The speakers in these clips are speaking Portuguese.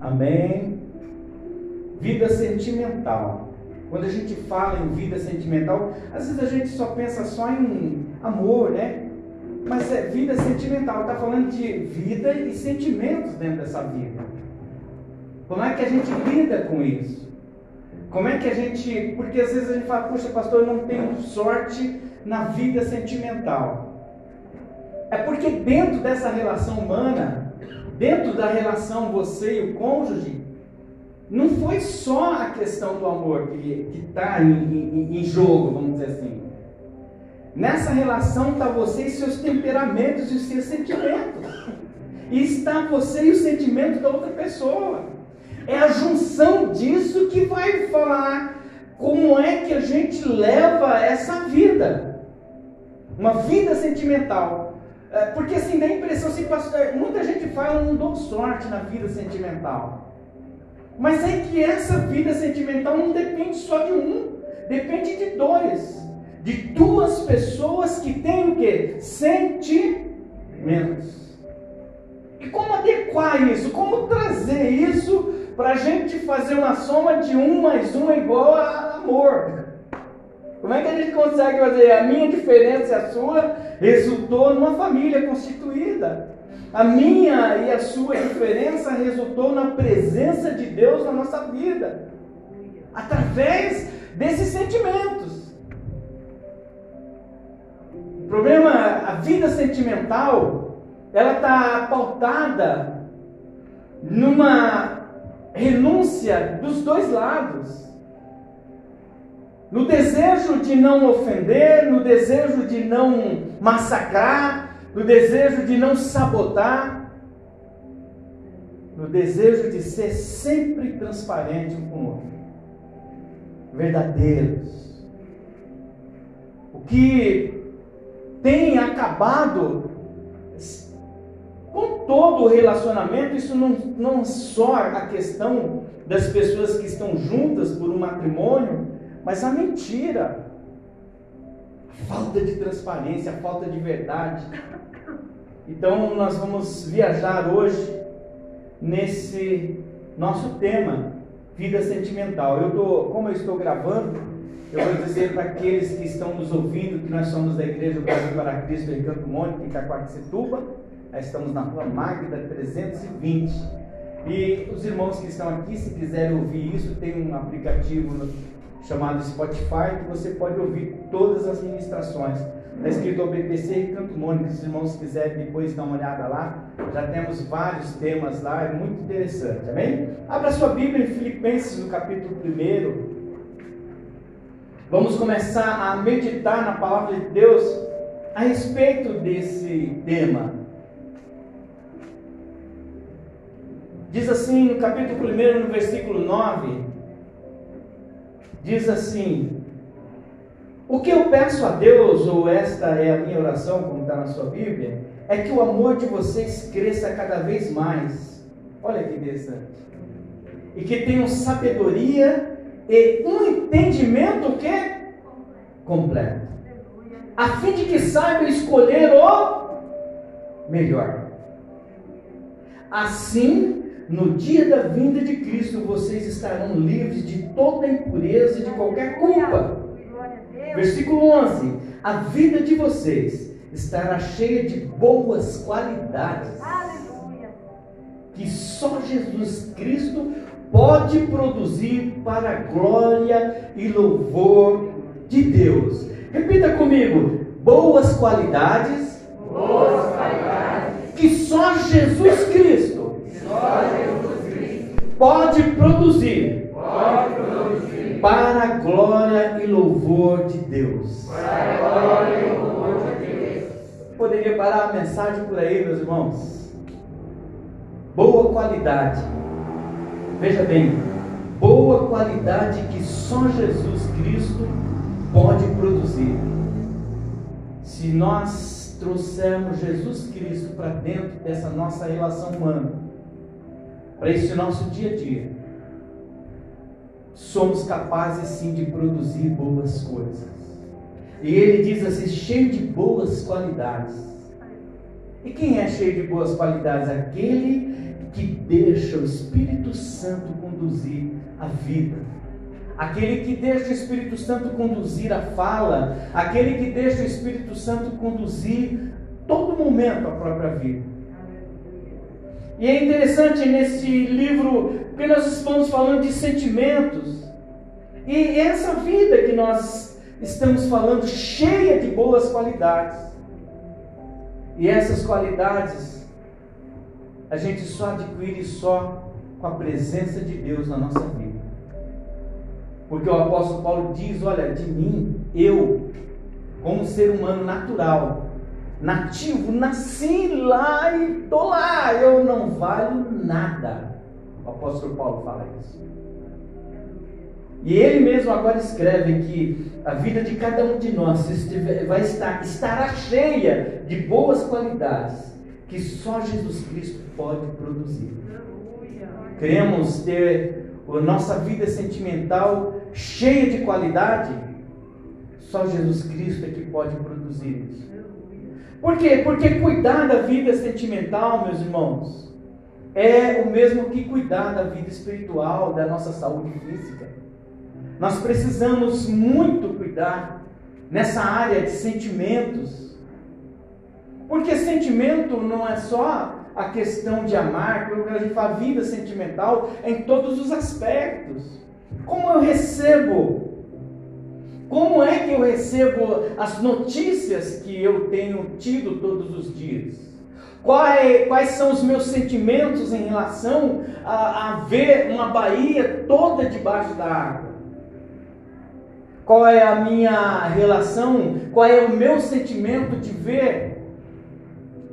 Amém? Vida sentimental. Quando a gente fala em vida sentimental, às vezes a gente só pensa só em amor, né? Mas é vida sentimental, está falando de vida e sentimentos dentro dessa vida. Como é que a gente lida com isso? Como é que a gente. Porque às vezes a gente fala, puxa, pastor, eu não tenho sorte na vida sentimental. É porque dentro dessa relação humana, dentro da relação você e o cônjuge, não foi só a questão do amor que está em, em, em, jogo, vamos dizer assim. Nessa relação está você e seus temperamentos e seus sentimentos. E está você e o sentimento da outra pessoa. É a junção disso que vai falar como é que a gente leva essa vida. Uma vida sentimental. É, porque assim, dá a impressão, assim, muita gente fala, não dou sorte na vida sentimental. Mas é que essa vida sentimental não depende só de um, depende de dois. De duas pessoas que têm o que? Sentimentos. E como adequar isso? Como trazer isso para a gente fazer uma soma de um mais um igual a amor? Como é que a gente consegue fazer? A minha diferença e a sua resultou numa família constituída. A minha e a sua diferença resultou na presença de Deus na nossa vida, através desses sentimentos. O problema, a vida sentimental, ela está pautada numa renúncia dos dois lados. No desejo de não ofender, no desejo de não massacrar, no desejo de não sabotar, no desejo de ser sempre transparente com o outro, verdadeiros. O que tem acabado com todo o relacionamento, isso não, não só a questão das pessoas que estão juntas por um matrimônio, mas a mentira, a falta de transparência, a falta de verdade. Então nós vamos viajar hoje nesse nosso tema, vida sentimental. Eu tô, como eu estou gravando, eu vou dizer para aqueles que estão nos ouvindo que nós somos da Igreja Brasil para Cristo em Canto Monte, em Itaquaquecetuba. Nós estamos na rua Magda 320. E os irmãos que estão aqui, se quiserem ouvir isso, tem um aplicativo chamado Spotify que você pode ouvir todas as ministrações. Está escrito OBPC e Canto Mônica, se os irmãos quiserem depois dar uma olhada lá, já temos vários temas lá, é muito interessante, amém? Abra sua Bíblia em Filipenses, no capítulo 1. Vamos começar a meditar na palavra de Deus a respeito desse tema. Diz assim no capítulo 1, no versículo 9: diz assim: o que eu peço a Deus, ou esta é a minha oração, como está na sua Bíblia, é que o amor de vocês cresça cada vez mais. Olha que interessante. E que tenham sabedoria e um entendimento o quê? Completo. A fim de que saibam escolher o melhor. Assim, no dia da vinda de Cristo, vocês estarão livres de toda impureza e de qualquer culpa Versículo 11: A vida de vocês estará cheia de boas qualidades. Que só Jesus Cristo pode produzir para a glória e louvor de Deus. Repita comigo: boas qualidades. Boas qualidades. Que só Jesus Cristo. Pode produzir. Pode produzir para a glória e louvor de Deus. Para a glória e louvor de Deus. Poderia parar a mensagem por aí, meus irmãos? Boa qualidade. Veja bem, boa qualidade que só Jesus Cristo pode produzir. Se nós trouxermos Jesus Cristo para dentro dessa nossa relação humana, para esse nosso dia a dia, somos capazes sim de produzir boas coisas. E ele diz assim: cheio de boas qualidades. E quem é cheio de boas qualidades? Aquele que deixa o Espírito Santo conduzir a vida. Aquele que deixa o Espírito Santo conduzir a fala, aquele que deixa o Espírito Santo conduzir todo momento a própria vida. E é interessante nesse livro que nós estamos falando de sentimentos. E essa vida que nós estamos falando, cheia de boas qualidades. E essas qualidades a gente só adquire só com a presença de Deus na nossa vida. Porque o apóstolo Paulo diz: Olha, de mim, eu, como ser humano natural, nativo, nasci lá e estou lá, eu não valho nada. O apóstolo Paulo fala isso. E ele mesmo agora escreve que a vida de cada um de nós vai estar, estará cheia de boas qualidades que só Jesus Cristo pode produzir. Queremos ter a nossa vida sentimental cheia de qualidade, só Jesus Cristo é que pode produzir isso. Por quê? Porque cuidar da vida sentimental, meus irmãos, é o mesmo que cuidar da vida espiritual, da nossa saúde física. Nós precisamos muito cuidar nessa área de sentimentos. Porque sentimento não é só a questão de amar, quando a gente fala vida sentimental, é em todos os aspectos. Como eu recebo? Como é que eu recebo as notícias que eu tenho tido todos os dias? Quais, quais são os meus sentimentos em relação a, a ver uma Bahia toda debaixo da água? Qual é a minha relação? Qual é o meu sentimento de ver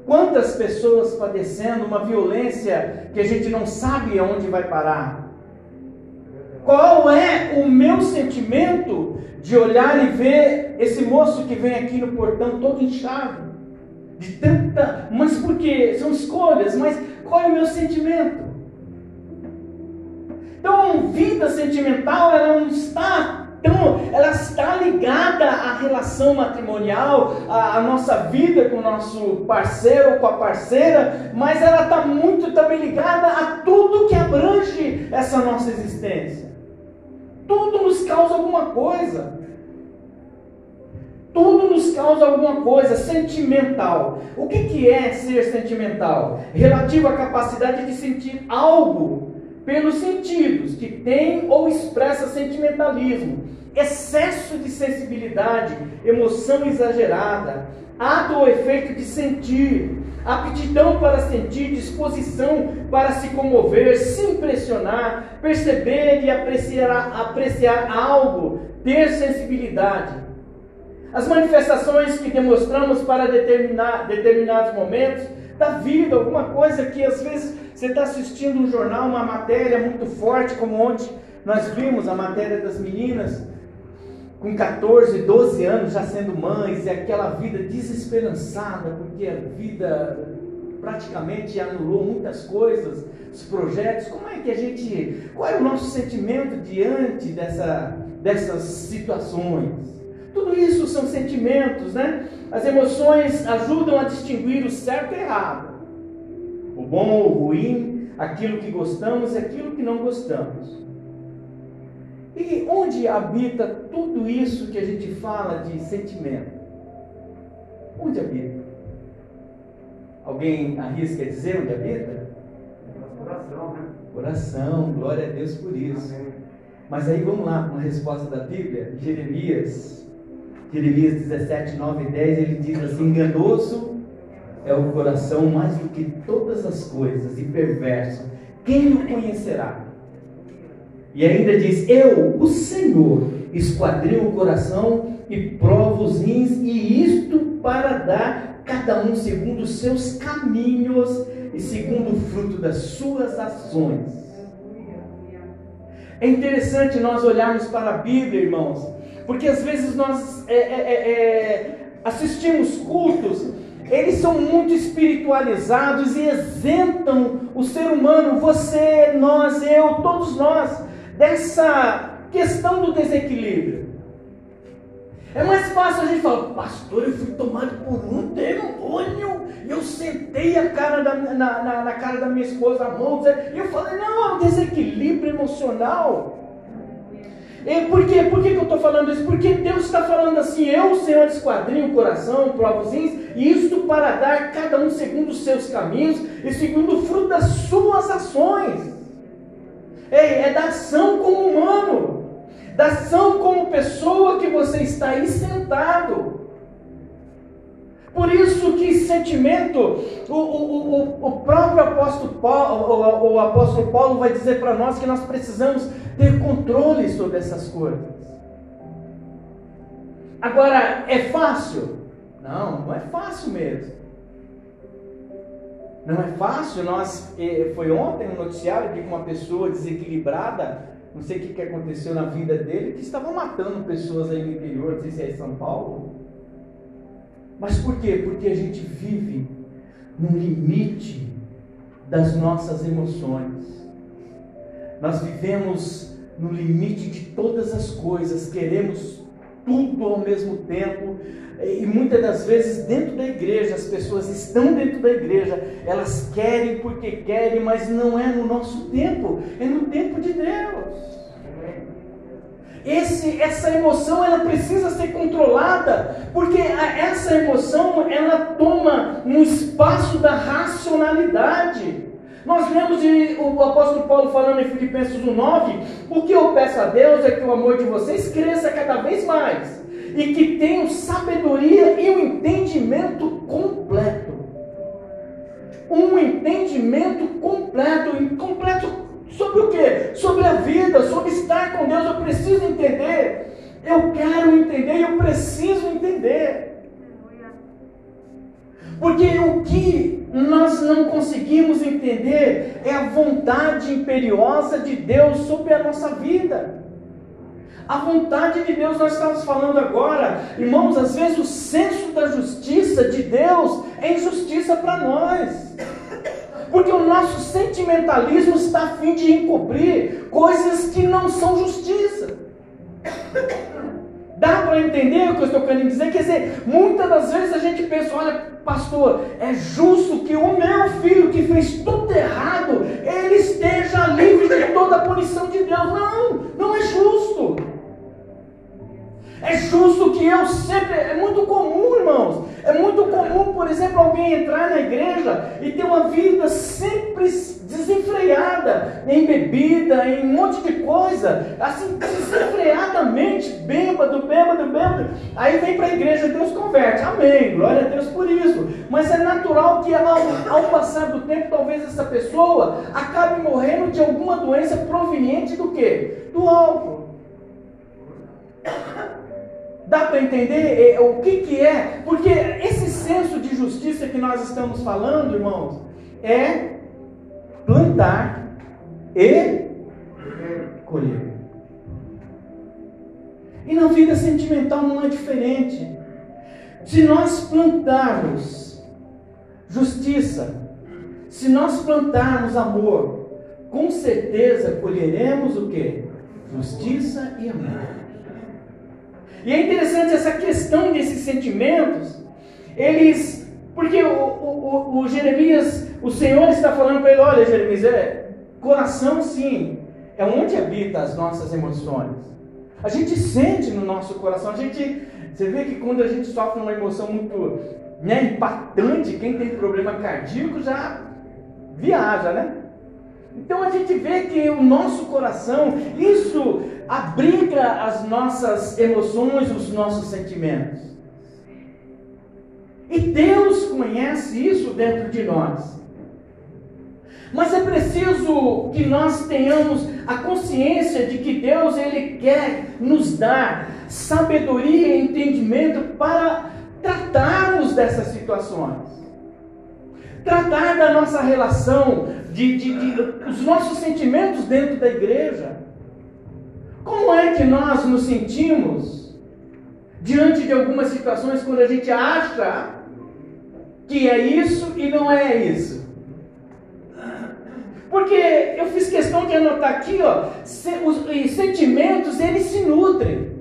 quantas pessoas padecendo uma violência que a gente não sabe aonde vai parar? Qual é o meu sentimento de olhar e ver esse moço que vem aqui no portão todo inchado? De tanta. Mas por quê? São escolhas, mas qual é o meu sentimento? Então, vida sentimental, ela não está então, ela está ligada à relação matrimonial, à, à, nossa vida com o nosso parceiro ou com a parceira, mas ela está muito também ligada a tudo que abrange essa nossa existência. Tudo nos causa alguma coisa. Tudo nos causa alguma coisa sentimental. O que, que é ser sentimental? Relativo à capacidade de sentir algo pelos sentidos, que tem ou expressa sentimentalismo, excesso de sensibilidade, emoção exagerada, ato ou efeito de sentir, aptidão para sentir, disposição para se comover, se impressionar, perceber e apreciar, apreciar algo, ter sensibilidade. As manifestações que demonstramos para determinar, determinados momentos da vida, alguma coisa que às vezes você está assistindo um jornal, uma matéria muito forte, como ontem nós vimos a matéria das meninas com 14, 12 anos já sendo mães, e aquela vida desesperançada, porque a vida praticamente anulou muitas coisas, os projetos. Como é que a gente. Qual é o nosso sentimento diante dessa, dessas situações? Tudo isso são sentimentos, né? As emoções ajudam a distinguir o certo e errado, o bom ou o ruim, aquilo que gostamos e aquilo que não gostamos. E onde habita tudo isso que a gente fala de sentimento? Onde habita? Alguém arrisca dizer onde habita? Coração, né? Coração, glória a Deus por isso. Amém. Mas aí vamos lá, uma resposta da Bíblia, Jeremias, Jeremias 17, 9 e 10, ele diz assim: enganoso é o coração mais do que todas as coisas, e perverso. Quem o conhecerá? E ainda diz: Eu, o Senhor, esquadrinho o coração e provo os rins, e isto para dar cada um segundo os seus caminhos e segundo o fruto das suas ações. É interessante nós olharmos para a Bíblia, irmãos, porque às vezes nós é, é, é, é assistimos cultos, eles são muito espiritualizados e isentam o ser humano, você, nós, eu, todos nós, dessa questão do desequilíbrio. É mais fácil a gente falar, pastor, eu fui tomado por um demônio Eu sentei a cara da, na, na, na cara da minha esposa, a mão, e eu falei, não, é um desequilíbrio emocional. E por quê? Por que, que eu estou falando isso? Porque Deus está falando assim, eu, Senhor, esquadrinho o coração, provo e isto para dar cada um segundo os seus caminhos e segundo o fruto das suas ações. É, é da ação como humano, da ação como pessoa que você está aí sentado. Por isso que sentimento, o, o, o, o próprio apóstolo Paulo, o apóstolo Paulo vai dizer para nós que nós precisamos ter controle sobre essas coisas. Agora, é fácil? Não, não é fácil mesmo. Não é fácil. Nós, eh, foi ontem um noticiário de uma pessoa desequilibrada, não sei o que, que aconteceu na vida dele, que estava matando pessoas aí no interior, não sei se é em São Paulo. Mas por quê? Porque a gente vive no limite das nossas emoções. Nós vivemos no limite de todas as coisas, queremos tudo ao mesmo tempo. E muitas das vezes, dentro da igreja, as pessoas estão dentro da igreja, elas querem porque querem, mas não é no nosso tempo, é no tempo de Deus. Esse, essa emoção ela precisa ser controlada, porque essa emoção ela toma um espaço da racionalidade. Nós vemos o apóstolo Paulo falando em Filipenses 1,9: O que eu peço a Deus é que o amor de vocês cresça cada vez mais e que tenham sabedoria e um entendimento completo. Um entendimento completo, completo sobre o que? Sobre a vida, sobre estar com Deus. Eu preciso entender. Eu quero entender, eu preciso entender. Porque o que nós não conseguimos entender é a vontade imperiosa de Deus sobre a nossa vida. A vontade de Deus, nós estamos falando agora, irmãos, às vezes o senso da justiça de Deus é injustiça para nós. Porque o nosso sentimentalismo está a fim de encobrir coisas que não são justiça. Dá para entender o que eu estou querendo dizer? Quer dizer, muitas das vezes a gente pensa, olha, pastor, é justo que o meu filho que fez tudo errado, ele esteja livre de toda a punição de Deus. Não, não é justo. É justo que eu sempre. É muito comum, irmãos. É muito comum, por exemplo, alguém entrar na igreja e ter uma vida sempre desenfreada em bebida, em um monte de coisa, assim, desenfreadamente, bêbado, bêbado, bêbado. Aí vem para a igreja, Deus converte. Amém. Glória a Deus por isso. Mas é natural que ela, ao passar do tempo, talvez essa pessoa acabe morrendo de alguma doença proveniente do quê? Do álcool. Dá para entender é, o que, que é? Porque esse senso de justiça que nós estamos falando, irmãos, é plantar e colher. E na vida sentimental não é diferente. Se nós plantarmos justiça, se nós plantarmos amor, com certeza colheremos o que? Justiça e amor. E é interessante essa questão desses sentimentos, eles, porque o, o, o Jeremias, o Senhor está falando para ele: olha, Jeremias, é, coração sim, é onde habita as nossas emoções. A gente sente no nosso coração, a gente, você vê que quando a gente sofre uma emoção muito né, impactante, quem tem problema cardíaco já viaja, né? Então a gente vê que o nosso coração, isso abriga as nossas emoções, os nossos sentimentos. E Deus conhece isso dentro de nós. Mas é preciso que nós tenhamos a consciência de que Deus ele quer nos dar sabedoria e entendimento para tratarmos dessas situações. Tratar da nossa relação, de, de, de, os nossos sentimentos dentro da igreja. Como é que nós nos sentimos diante de algumas situações quando a gente acha que é isso e não é isso? Porque eu fiz questão de anotar aqui, ó, os sentimentos eles se nutrem.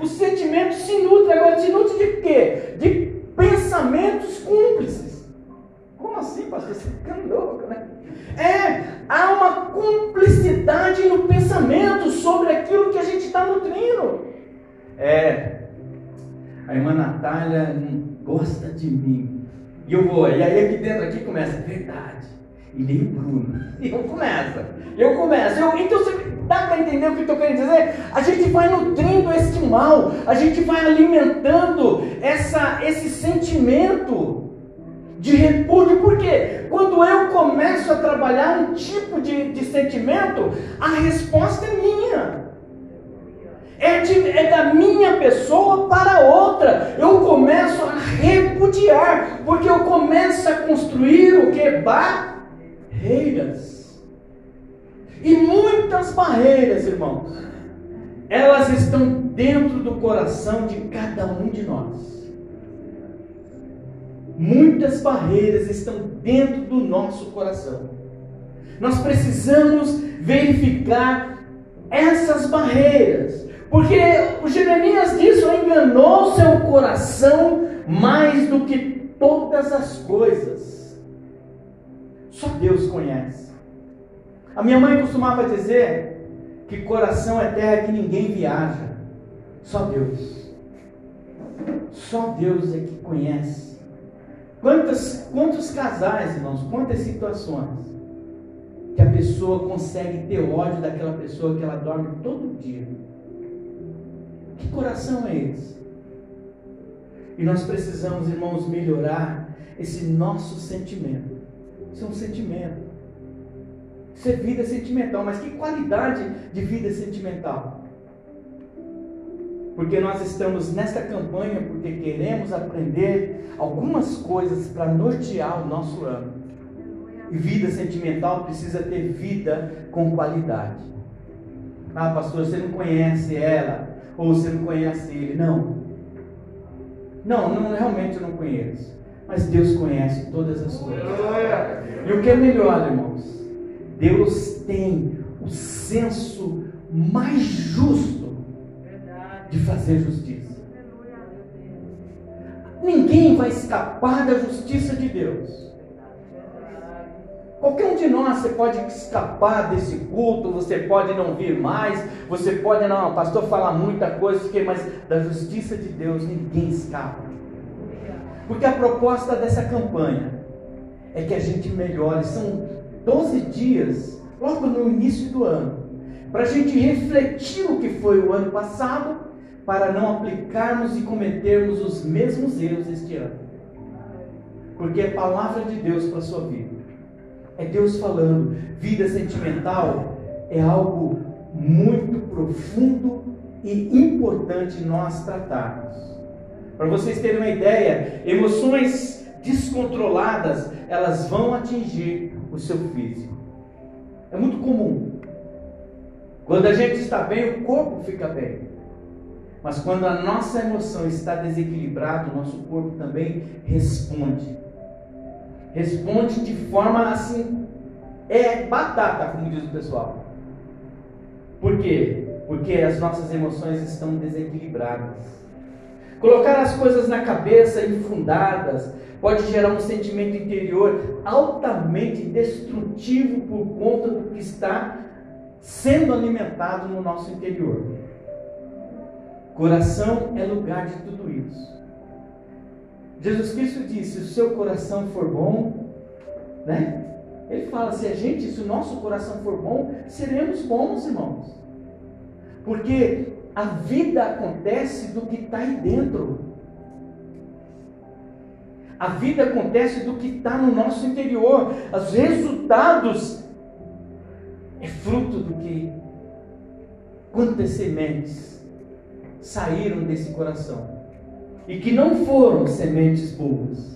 Os sentimentos se nutrem, agora se nutrem de quê? De pensamentos cúmplices. Como assim, pastor? Você fica louco, né? É, há uma cumplicidade no pensamento sobre aquilo que a gente está nutrindo. É, a irmã Natália gosta de mim. E eu vou, e aí aqui dentro aqui começa, verdade. E nem o Bruno. Eu começo. Eu começo. Eu, então você dá para entender o que eu estou querendo dizer? A gente vai nutrindo este mal, a gente vai alimentando essa, esse sentimento de repúdio, porque quando eu começo a trabalhar um tipo de, de sentimento, a resposta é minha. É, de, é, da minha pessoa para outra. Eu começo a repudiar, porque eu começo a construir o que? Barreiras. E muitas barreiras, irmãos, elas estão dentro do coração de cada um de nós. Muitas barreiras estão dentro do nosso coração. Nós precisamos verificar essas barreiras, porque o Jeremias disse: enganou seu coração mais do que todas as coisas. Só Deus conhece. A minha mãe costumava dizer que coração é terra que ninguém viaja, só Deus. Só Deus é que conhece Quantos, quantos casais, irmãos, quantas situações que a pessoa consegue ter ódio daquela pessoa que ela dorme todo dia? Que coração é esse? E nós precisamos, irmãos, melhorar esse nosso sentimento. Isso é um sentimento. Isso é vida sentimental, mas que qualidade de vida sentimental? porque nós estamos nesta campanha porque queremos aprender algumas coisas para nortear o nosso ano. E vida sentimental precisa ter vida com qualidade. Ah, pastor, você não conhece ela, ou você não conhece ele. Não. Não, não realmente eu não conheço. Mas Deus conhece todas as coisas. E o que é melhor, irmãos? Deus tem o senso mais justo de fazer justiça. Ninguém vai escapar da justiça de Deus. Qualquer um de nós, você pode escapar desse culto, você pode não vir mais, você pode não, o pastor fala muita coisa, mas da justiça de Deus ninguém escapa. Porque a proposta dessa campanha é que a gente melhore, são 12 dias, logo no início do ano, para a gente refletir o que foi o ano passado para não aplicarmos e cometermos os mesmos erros este ano. Porque é palavra de Deus para a sua vida. É Deus falando. Vida sentimental é algo muito profundo e importante nós tratarmos. Para vocês terem uma ideia, emoções descontroladas, elas vão atingir o seu físico. É muito comum. Quando a gente está bem, o corpo fica bem. Mas quando a nossa emoção está desequilibrada, o nosso corpo também responde. Responde de forma assim, é batata, como diz o pessoal. Por quê? Porque as nossas emoções estão desequilibradas. Colocar as coisas na cabeça infundadas pode gerar um sentimento interior altamente destrutivo por conta do que está sendo alimentado no nosso interior. Coração é lugar de tudo isso. Jesus Cristo disse: se o seu coração for bom, né? Ele fala: se a gente, se o nosso coração for bom, seremos bons, irmãos. Porque a vida acontece do que está aí dentro. A vida acontece do que está no nosso interior. Os resultados é fruto do que quantas sementes saíram desse coração e que não foram sementes boas.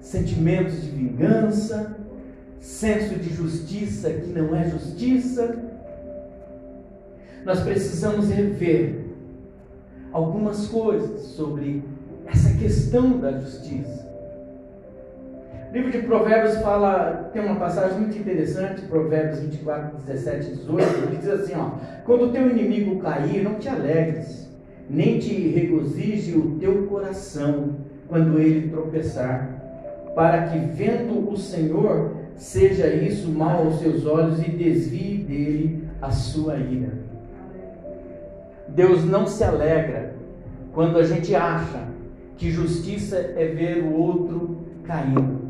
Sentimentos de vingança, senso de justiça que não é justiça. Nós precisamos rever algumas coisas sobre essa questão da justiça. O livro de Provérbios fala, tem uma passagem muito interessante, Provérbios 24, 17 e 18, que diz assim: ó, quando o teu inimigo cair, não te alegres, nem te regozije o teu coração quando ele tropeçar, para que, vendo o Senhor, seja isso mal aos seus olhos e desvie dele a sua ira. Deus não se alegra quando a gente acha que justiça é ver o outro caindo.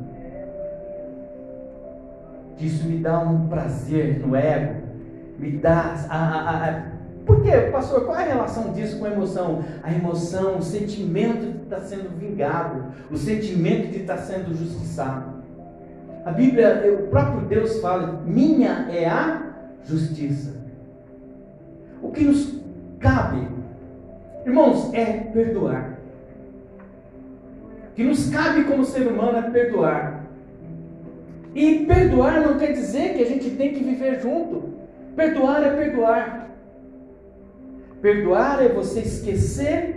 Isso me dá um prazer no ego, me dá a, a, a por quê, pastor? Qual é a relação disso com a emoção? A emoção, o sentimento de estar sendo vingado, o sentimento de estar sendo justiçado. A Bíblia, o próprio Deus fala: minha é a justiça. O que nos cabe, irmãos, é perdoar. O que nos cabe como ser humano é perdoar. E perdoar não quer dizer que a gente tem que viver junto. Perdoar é perdoar. Perdoar é você esquecer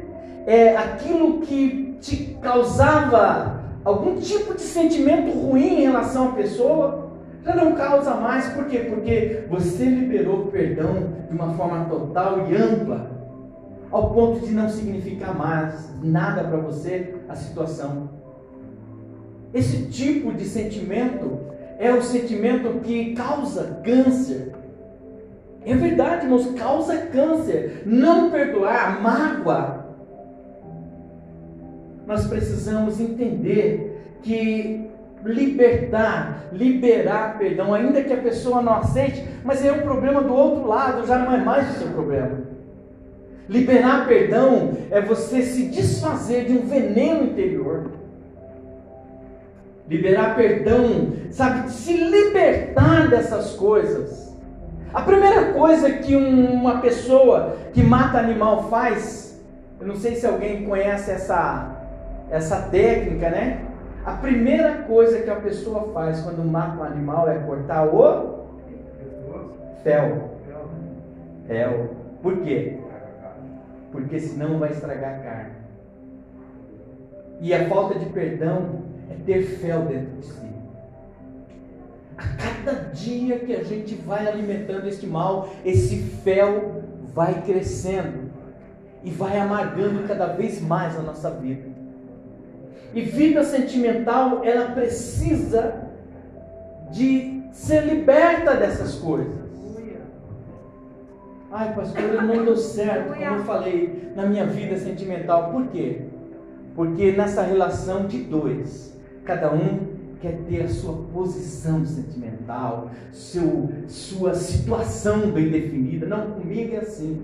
é aquilo que te causava algum tipo de sentimento ruim em relação à pessoa. Já não causa mais, por quê? Porque você liberou perdão de uma forma total e ampla, ao ponto de não significar mais nada para você a situação. Esse tipo de sentimento é o sentimento que causa câncer, é verdade, irmãos, causa câncer. Não perdoar, mágoa. Nós precisamos entender que libertar, liberar perdão, ainda que a pessoa não aceite, mas é um problema do outro lado, já não é mais o seu problema. Liberar perdão é você se desfazer de um veneno interior. Liberar perdão, sabe, se libertar dessas coisas. A primeira coisa que uma pessoa que mata animal faz, eu não sei se alguém conhece essa, essa técnica, né? A primeira coisa que a pessoa faz quando mata um animal é cortar o fel. Fel. Por quê? Porque senão vai estragar a carne. E a falta de perdão é ter fel dentro de si. A cada dia que a gente vai alimentando este mal, esse fel vai crescendo e vai amargando cada vez mais a nossa vida. E vida sentimental, ela precisa de ser liberta dessas coisas. Ai, pastor, não deu certo, como eu falei, na minha vida sentimental. Por quê? Porque nessa relação de dois, cada um quer ter a sua posição sentimental, seu, sua situação bem definida. Não, comigo é assim.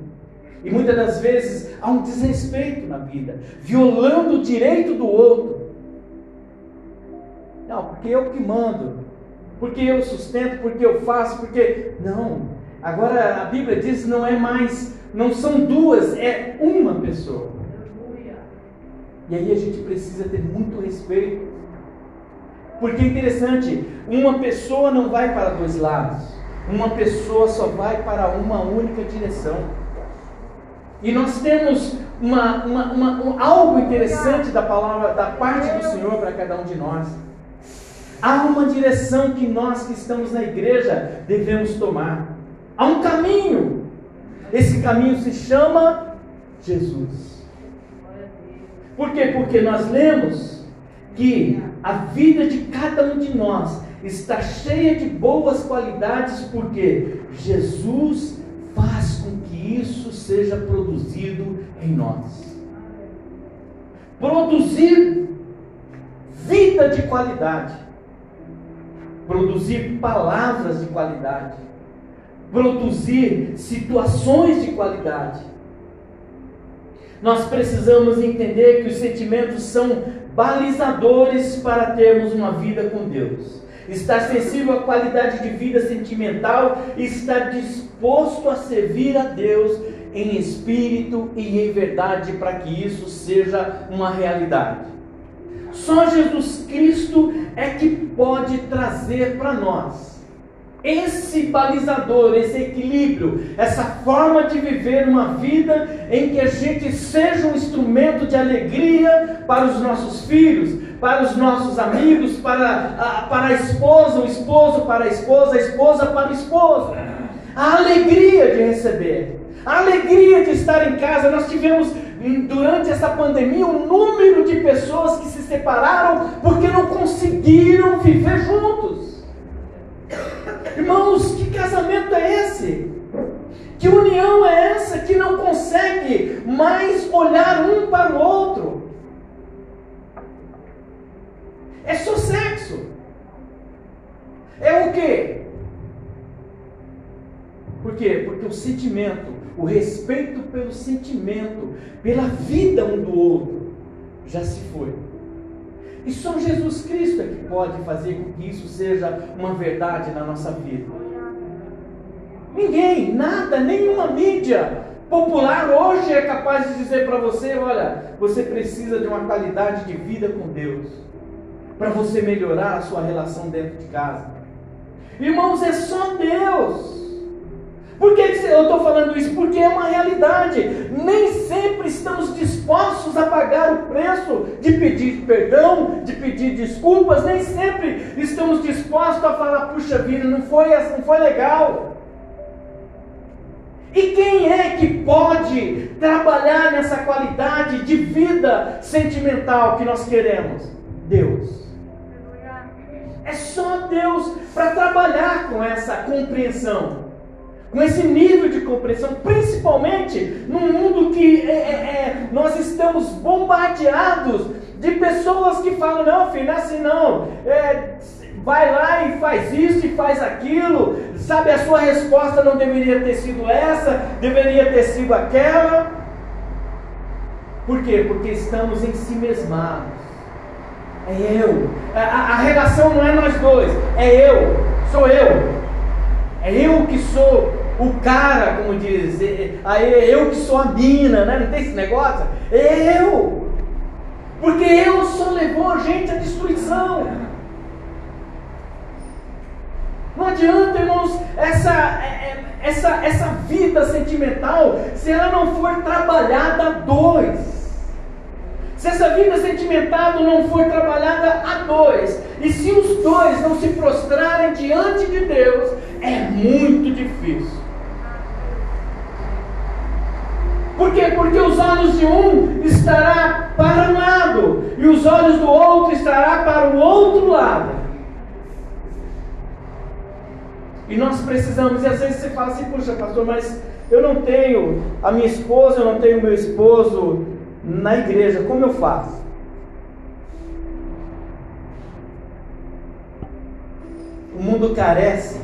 E muitas das vezes há um desrespeito na vida, violando o direito do outro. Não, porque eu que mando, porque eu sustento, porque eu faço, porque. Não. Agora a Bíblia diz não é mais, não são duas, é uma pessoa. E aí a gente precisa ter muito respeito porque é interessante, uma pessoa não vai para dois lados, uma pessoa só vai para uma única direção. E nós temos uma, uma, uma, um, algo interessante da palavra, da parte do Senhor para cada um de nós. Há uma direção que nós que estamos na igreja devemos tomar. Há um caminho. Esse caminho se chama Jesus. Por quê? Porque nós lemos que a vida de cada um de nós está cheia de boas qualidades, porque Jesus faz com que isso seja produzido em nós. Produzir vida de qualidade, produzir palavras de qualidade, produzir situações de qualidade. Nós precisamos entender que os sentimentos são balizadores para termos uma vida com Deus. Estar sensível à qualidade de vida sentimental e estar disposto a servir a Deus em espírito e em verdade para que isso seja uma realidade. Só Jesus Cristo é que pode trazer para nós esse balizador, esse equilíbrio, essa forma de viver uma vida em que a gente seja um instrumento de alegria para os nossos filhos, para os nossos amigos, para a, para a esposa, o esposo para a esposa, a esposa para o esposo. A alegria de receber, a alegria de estar em casa. Nós tivemos durante essa pandemia o número de pessoas que separaram porque não conseguiram viver juntos. Irmãos, que casamento é esse? Que união é essa que não consegue mais olhar um para o outro? É só sexo. É o quê? Por quê? Porque o sentimento, o respeito pelo sentimento, pela vida um do outro, já se foi. E só Jesus Cristo é que pode fazer com que isso seja uma verdade na nossa vida. Ninguém, nada, nenhuma mídia popular hoje é capaz de dizer para você: olha, você precisa de uma qualidade de vida com Deus, para você melhorar a sua relação dentro de casa. Irmãos, é só Deus. Por que eu estou falando isso? Porque é uma realidade. Nem sempre estamos dispostos a pagar o preço de pedir perdão, de pedir desculpas. Nem sempre estamos dispostos a falar: puxa vida, não foi, não foi legal. E quem é que pode trabalhar nessa qualidade de vida sentimental que nós queremos? Deus. É só Deus para trabalhar com essa compreensão, com esse nível de compreensão, principalmente num mundo que é, é, é, nós estamos bombardeados de pessoas que falam: não, filho, não é assim não. É, vai lá e faz isso e faz aquilo, sabe? A sua resposta não deveria ter sido essa, deveria ter sido aquela. Por quê? Porque estamos em si mesmados. É eu. A, a, relação não é nós dois, é eu. Sou eu. É eu que sou o cara, como diz. É, é eu que sou a mina, né? Não tem esse negócio? É eu. Porque eu só levou a gente à destruição. Não adianta, irmãos, essa, é, essa, essa vida sentimental, se ela não for trabalhada a dois. Se essa vida sentimental não for trabalhada a dois, e se os dois não se prostrarem diante de Deus, é muito difícil. Por quê? Porque os olhos de um estará para um lado e os olhos do outro estará para o outro lado. E nós precisamos, e às vezes você fala assim, puxa pastor, mas eu não tenho a minha esposa, eu não tenho meu esposo, na igreja, como eu faço? O mundo carece.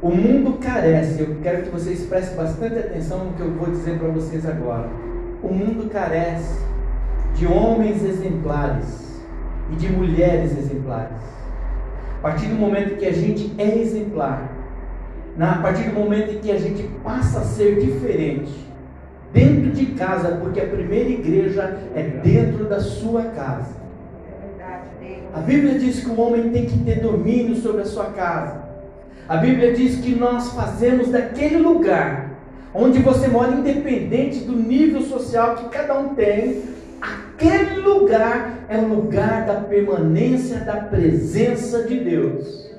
O mundo carece. Eu quero que vocês prestem bastante atenção no que eu vou dizer para vocês agora. O mundo carece de homens exemplares e de mulheres exemplares. A partir do momento que a gente é exemplar, a partir do momento em que a gente passa a ser diferente, dentro de casa, porque a primeira igreja é dentro da sua casa. A Bíblia diz que o homem tem que ter domínio sobre a sua casa. A Bíblia diz que nós fazemos daquele lugar onde você mora, independente do nível social que cada um tem, aquele lugar é o lugar da permanência da presença de Deus.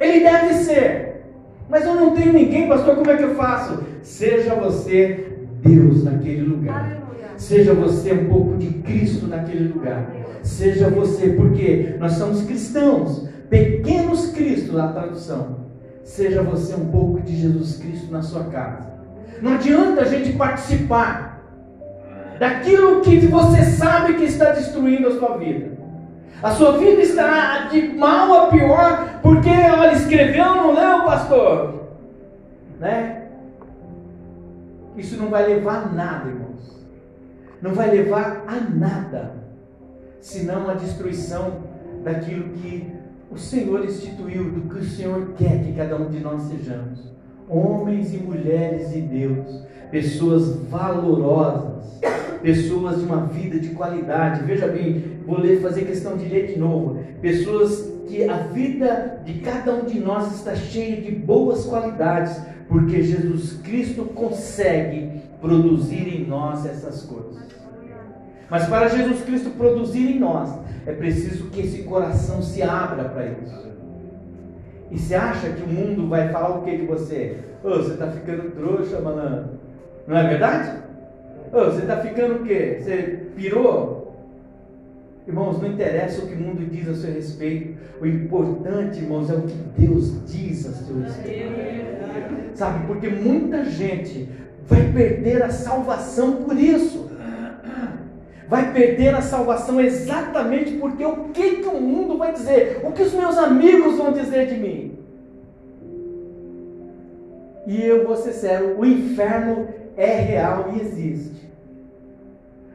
Ele deve ser, mas eu não tenho ninguém, pastor, como é que eu faço? Seja você Deus naquele lugar. Seja você um pouco de Cristo naquele lugar. Seja você, porque nós somos cristãos, pequenos Cristo na tradução. Seja você um pouco de Jesus Cristo na sua casa. Não adianta a gente participar daquilo que você sabe que está destruindo a sua vida. A sua vida está de mal a pior, porque, olha, escreveu, não leu, pastor? Né? Isso não vai levar a nada, irmãos. Não vai levar a nada, senão a destruição daquilo que o Senhor instituiu, do que o Senhor quer que cada um de nós sejamos. Homens e mulheres de Deus, pessoas valorosas, pessoas de uma vida de qualidade. Veja bem, vou ler, fazer questão de ler de novo. Pessoas que a vida de cada um de nós está cheia de boas qualidades, porque Jesus Cristo consegue produzir em nós essas coisas. Mas para Jesus Cristo produzir em nós, é preciso que esse coração se abra para isso. E você acha que o mundo vai falar o que de você? Oh, você está ficando trouxa, malandro. Não é verdade? Ô, você está ficando o quê? Você pirou? Irmãos, não interessa o que o mundo diz a seu respeito. O importante, irmãos, é o que Deus diz a seu respeito. Sabe? Porque muita gente vai perder a salvação por isso. Vai perder a salvação exatamente porque o que, que o mundo vai dizer? O que os meus amigos vão dizer de mim? E eu vou ser sério, o inferno é real e existe.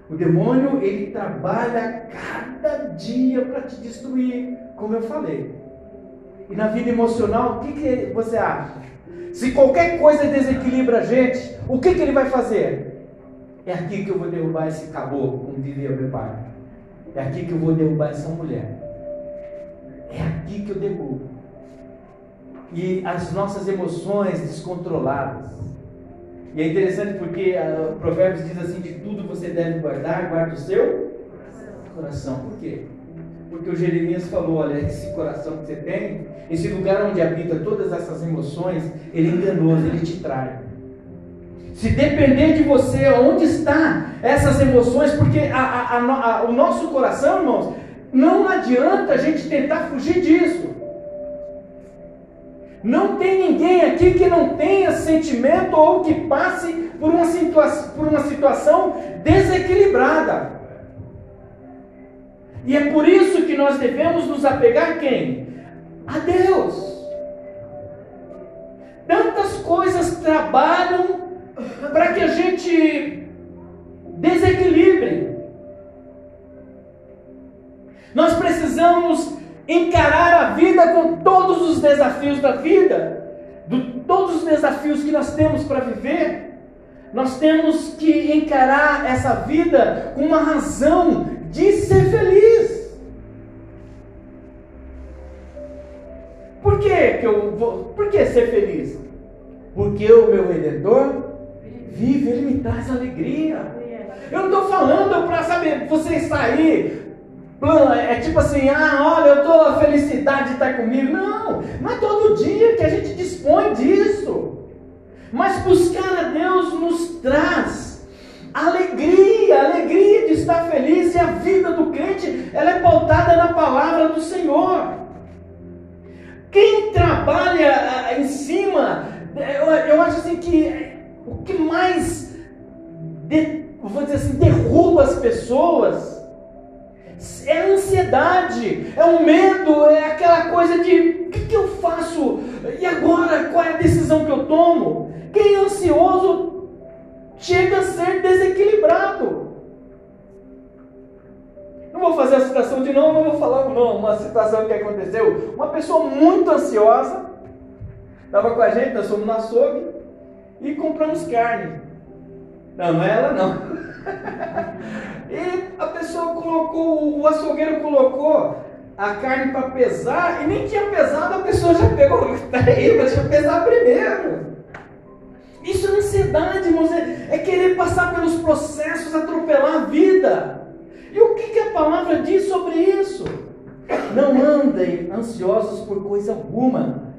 O demônio, ele trabalha dia para te destruir, como eu falei. E na vida emocional, o que, que você acha? Se qualquer coisa desequilibra a gente, o que, que ele vai fazer? É aqui que eu vou derrubar esse caboclo, como diria meu pai. É aqui que eu vou derrubar essa mulher. É aqui que eu derrubo. E as nossas emoções descontroladas e é interessante porque uh, Provérbios diz assim: de tudo você deve guardar, guarda o seu coração. Por quê? Porque o Jeremias falou: olha, esse coração que você tem, esse lugar onde habita todas essas emoções, ele é enganoso, ele te trai. Se depender de você, onde está essas emoções, porque a, a, a, o nosso coração, irmãos, não adianta a gente tentar fugir disso. Não tem ninguém aqui que não tenha sentimento ou que passe por uma, situa por uma situação desequilibrada. E é por isso que nós devemos nos apegar a quem? A Deus. Tantas coisas trabalham para que a gente desequilibre. Nós precisamos encarar a vida com todos os desafios da vida, de todos os desafios que nós temos para viver, nós temos que encarar essa vida com uma razão de ser feliz. Por que, que eu vou. Por que ser feliz? Porque o meu redentor vive, ele me traz alegria. Eu não estou falando para saber, você plano, é tipo assim, ah, olha, eu estou, a felicidade está comigo. Não, não é todo dia que a gente dispõe disso. Mas buscar a Deus nos traz alegria, alegria de estar feliz e a vida do crente, ela é pautada na palavra do Senhor. Quem trabalha ah, em cima, eu, eu acho assim que o que mais, de, vou dizer assim, derruba as pessoas é a ansiedade, é o medo, é aquela coisa de o que, que eu faço? E agora? Qual é a decisão que eu tomo? Quem é ansioso chega a ser desequilibrado. Não vou fazer a citação de novo, mas vou falar não, uma situação que aconteceu. Uma pessoa muito ansiosa estava com a gente, nós fomos no açougue e compramos carne. Não, não é ela não. e a pessoa colocou, o açougueiro colocou a carne para pesar e nem tinha pesado, a pessoa já pegou. Peraí, deixa eu pesar primeiro. Isso é ansiedade, irmãos, é, é querer passar pelos processos, atropelar a vida. E o que, que a palavra diz sobre isso? Não andem ansiosos por coisa alguma,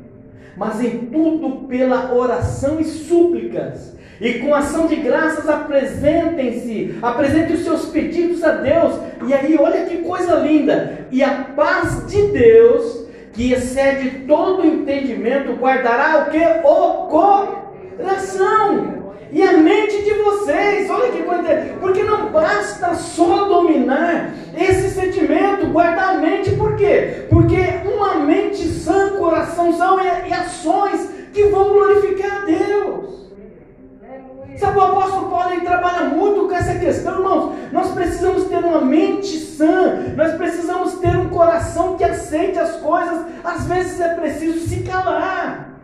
mas em tudo pela oração e súplicas e com ação de graças apresentem-se, apresentem os seus pedidos a Deus. E aí, olha que coisa linda. E a paz de Deus, que excede todo entendimento, guardará o que? O coração e a mente de vocês. Olha que coisa. Porque não basta só dominar esse sentimento, guardar a mente, por quê? Porque uma mente sã, coração são e ações que vão glorificar a Deus. Sabe, o apóstolo Paulo ele trabalha muito com essa questão, irmãos. Nós precisamos ter uma mente sã, nós precisamos ter um coração que aceite as coisas. Às vezes é preciso se calar.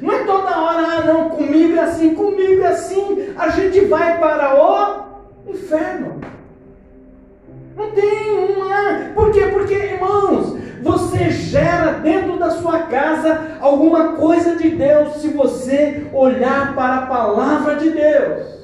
Não é toda hora, ah, não, comigo é assim, comigo é assim. A gente vai para o inferno. Não tem uma. Por quê? Porque, irmãos, você gera dentro da sua casa alguma coisa de Deus se você olhar para a palavra de Deus.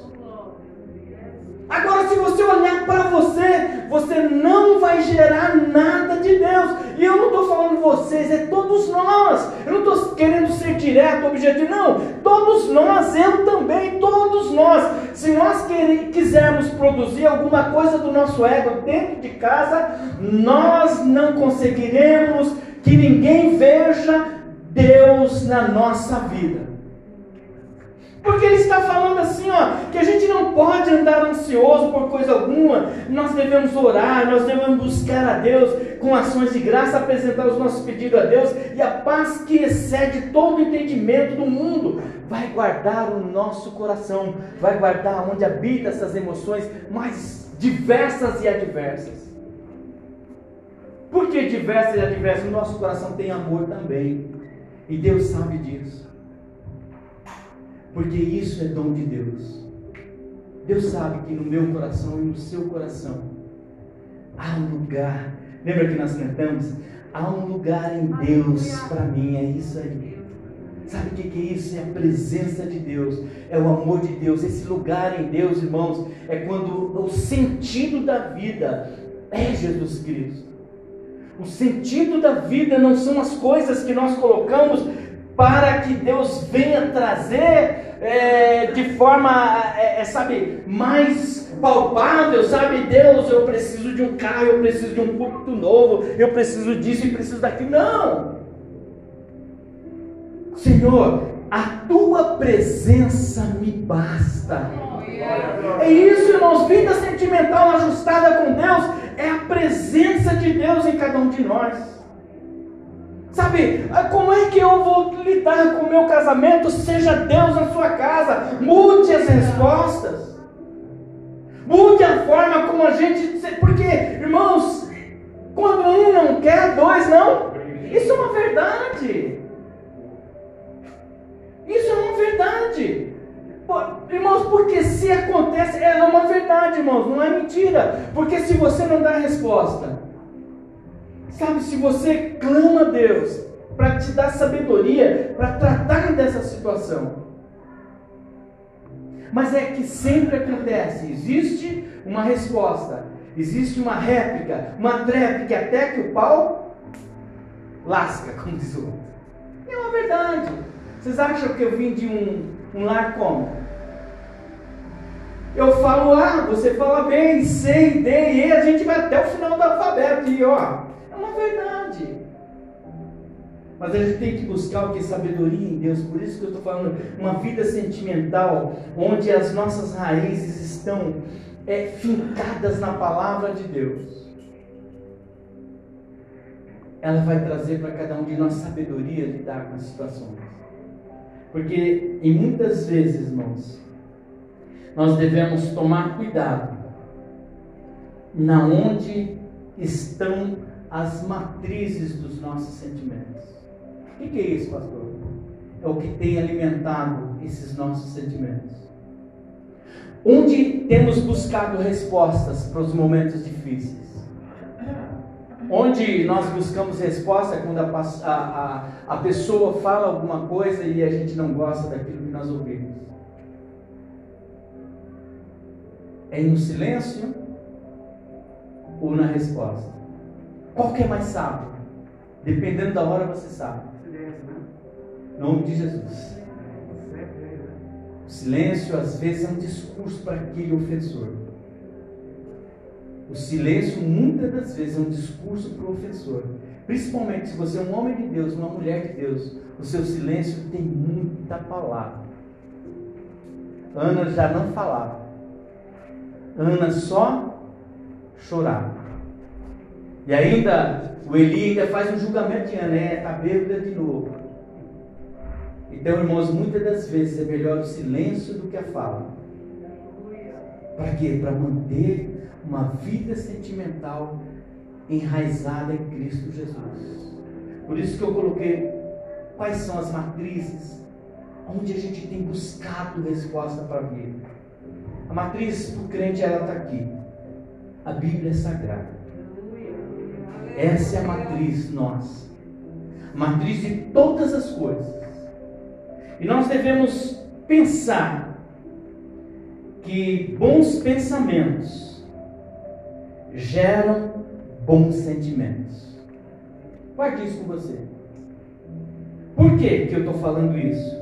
Se você olhar para você, você não vai gerar nada de Deus. E eu não estou falando vocês, é todos nós. Eu não estou querendo ser direto, objetivo. Não, todos nós, eu também, todos nós. Se nós quisermos produzir alguma coisa do nosso ego dentro de casa, nós não conseguiremos que ninguém veja Deus na nossa vida. Porque ele está falando assim, ó, que a gente não pode andar ansioso por coisa alguma. Nós devemos orar, nós devemos buscar a Deus com ações de graça, apresentar os nossos pedidos a Deus e a paz que excede todo entendimento do mundo vai guardar o nosso coração, vai guardar onde habita essas emoções mais diversas e adversas. Por que diversas e adversas? O nosso coração tem amor também. E Deus sabe disso porque isso é dom de Deus. Deus sabe que no meu coração e no seu coração há um lugar. Lembra que nós cantamos? Há um lugar em Deus para mim, é isso aí. Sabe o que é isso? É a presença de Deus, é o amor de Deus. Esse lugar em Deus, irmãos, é quando o sentido da vida é Jesus Cristo. O sentido da vida não são as coisas que nós colocamos para que Deus venha trazer é, de forma, é, é, sabe, mais palpável, sabe? Deus, eu preciso de um carro, eu preciso de um púlpito novo, eu preciso disso e preciso daquilo. Não! Senhor, a tua presença me basta. É isso, irmãos. Vida sentimental ajustada com Deus é a presença de Deus em cada um de nós. Sabe, ah, como é que eu vou lidar com o meu casamento? Seja Deus na sua casa. Mude as respostas. Mude a forma como a gente. Porque, irmãos, quando um não quer, dois não. Isso é uma verdade. Isso é uma verdade. Irmãos, porque se acontece, é uma verdade, irmãos, não é mentira. Porque se você não dá resposta, Sabe, se você clama a Deus para te dar sabedoria, para tratar dessa situação. Mas é que sempre acontece, existe uma resposta, existe uma réplica, uma tréplica, até que o pau lasca, como diz o outro. É uma verdade. Vocês acham que eu vim de um, um lar como? Eu falo A, você fala B, C, D, E, a gente vai até o final do alfabeto e ó. Mas a gente tem que buscar o que? Sabedoria em Deus. Por isso que eu estou falando, uma vida sentimental, onde as nossas raízes estão é, fincadas na palavra de Deus. Ela vai trazer para cada um de nós sabedoria lidar com as situações. Porque, em muitas vezes, irmãos, nós devemos tomar cuidado na onde estão as matrizes dos nossos sentimentos. O que, é isso, pastor? É o que tem alimentado esses nossos sentimentos. Onde temos buscado respostas para os momentos difíceis? Onde nós buscamos resposta quando a, a, a, a pessoa fala alguma coisa e a gente não gosta daquilo que nós ouvimos? É no silêncio ou na resposta? Qual que é mais sábio? Dependendo da hora você sabe. Né? Nome de Jesus. O silêncio às vezes é um discurso para aquele ofensor. O silêncio muitas das vezes é um discurso para o ofensor. Principalmente se você é um homem de Deus, uma mulher de Deus, o seu silêncio tem muita palavra. Ana já não falava. Ana só chorava. E ainda, o Eli ainda faz um julgamento de Ana, né? Está bêbada de novo. Então, irmãos, muitas das vezes é melhor o silêncio do que a fala. Para quê? Para manter uma vida sentimental enraizada em Cristo Jesus. Por isso que eu coloquei quais são as matrizes onde a gente tem buscado resposta para a vida. A matriz do crente ela está aqui. A Bíblia é sagrada. Essa é a matriz nossa. Matriz de todas as coisas. E nós devemos pensar que bons pensamentos geram bons sentimentos. Guarde isso com você. Por que, que eu estou falando isso?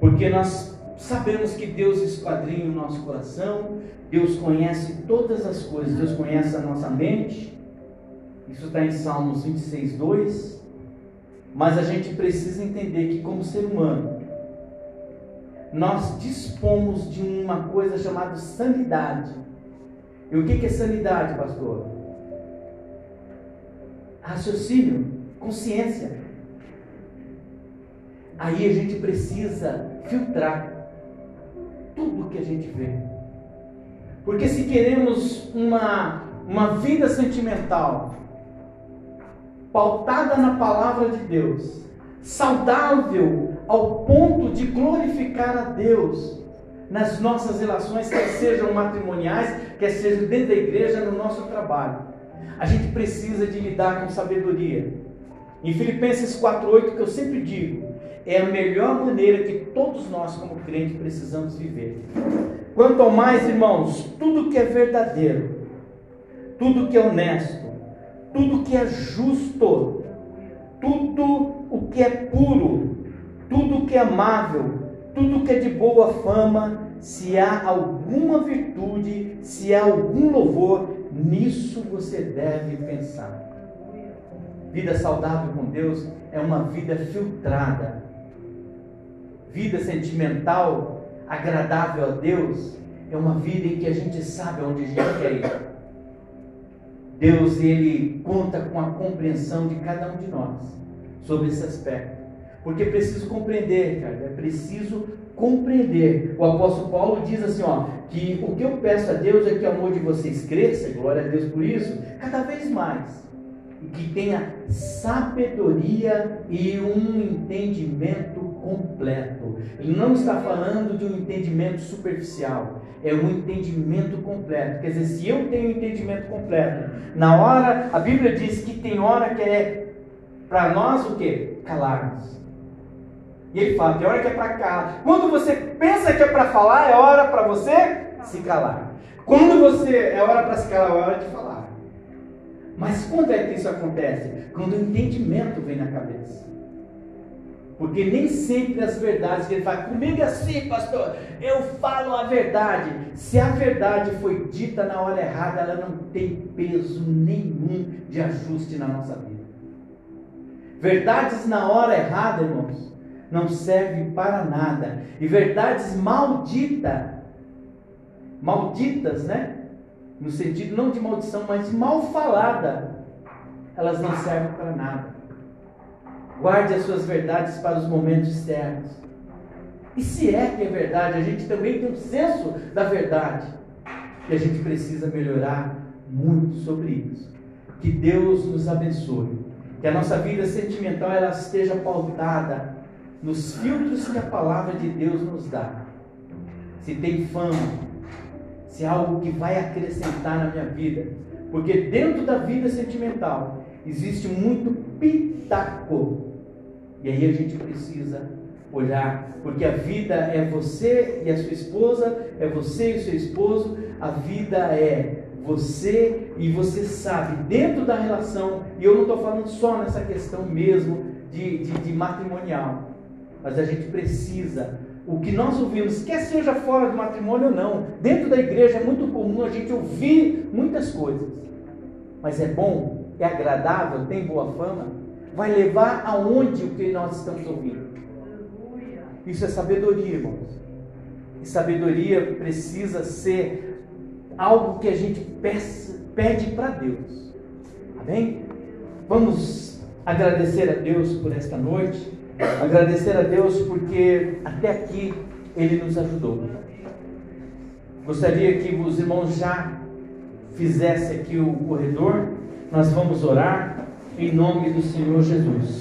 Porque nós sabemos que Deus esquadrinha o nosso coração, Deus conhece todas as coisas, Deus conhece a nossa mente. Isso está em Salmos 26, 2. Mas a gente precisa entender que, como ser humano, nós dispomos de uma coisa chamada sanidade. E o que é sanidade, pastor? Raciocínio, consciência. Aí a gente precisa filtrar tudo que a gente vê. Porque se queremos uma, uma vida sentimental pautada na palavra de Deus, saudável ao ponto de glorificar a Deus nas nossas relações, quer sejam matrimoniais, quer sejam dentro da igreja, no nosso trabalho. A gente precisa de lidar com sabedoria. Em Filipenses 4:8 que eu sempre digo, é a melhor maneira que todos nós como crentes precisamos viver. Quanto ao mais, irmãos, tudo que é verdadeiro, tudo que é honesto, tudo que é justo, tudo o que é puro, tudo que é amável, tudo que é de boa fama, se há alguma virtude, se há algum louvor, nisso você deve pensar. Vida saudável com Deus é uma vida filtrada. Vida sentimental, agradável a Deus, é uma vida em que a gente sabe onde a gente quer ir. Deus, ele conta com a compreensão de cada um de nós sobre esse aspecto. Porque é preciso compreender, cara, é preciso compreender. O apóstolo Paulo diz assim, ó, que o que eu peço a Deus é que o amor de vocês cresça, glória a Deus por isso, cada vez mais. E que tenha sabedoria e um entendimento completo. Ele não está falando de um entendimento superficial, é um entendimento completo. Quer dizer, se eu tenho um entendimento completo, na hora, a Bíblia diz que tem hora que é para nós o que? Calarmos. E ele fala, tem hora que é para calar. Quando você pensa que é para falar, é hora para você se calar. Quando você é hora para se calar, é hora de falar. Mas quando é que isso acontece? Quando o entendimento vem na cabeça. Porque nem sempre as verdades que ele fala, comigo é assim, pastor, eu falo a verdade. Se a verdade foi dita na hora errada, ela não tem peso nenhum de ajuste na nossa vida. Verdades na hora errada, irmãos, não serve para nada. E verdades malditas, malditas, né? No sentido não de maldição, mas mal falada, elas não servem para nada. Guarde as suas verdades para os momentos externos. E se é que é verdade, a gente também tem um senso da verdade. E a gente precisa melhorar muito sobre isso. Que Deus nos abençoe. Que a nossa vida sentimental ela esteja pautada nos filtros que a palavra de Deus nos dá. Se tem fama, se é algo que vai acrescentar na minha vida. Porque dentro da vida sentimental existe muito pitaco. E aí a gente precisa olhar, porque a vida é você e a sua esposa, é você e seu esposo, a vida é você e você sabe, dentro da relação, e eu não estou falando só nessa questão mesmo de, de, de matrimonial, mas a gente precisa. O que nós ouvimos, quer seja fora do matrimônio ou não, dentro da igreja é muito comum a gente ouvir muitas coisas. Mas é bom, é agradável, tem boa fama, vai levar aonde o que nós estamos ouvindo. Isso é sabedoria, irmãos. E sabedoria precisa ser algo que a gente pede para Deus. Amém? Vamos agradecer a Deus por esta noite. Agradecer a Deus porque até aqui Ele nos ajudou. Gostaria que os irmãos já fizessem aqui o corredor. Nós vamos orar em nome do Senhor Jesus.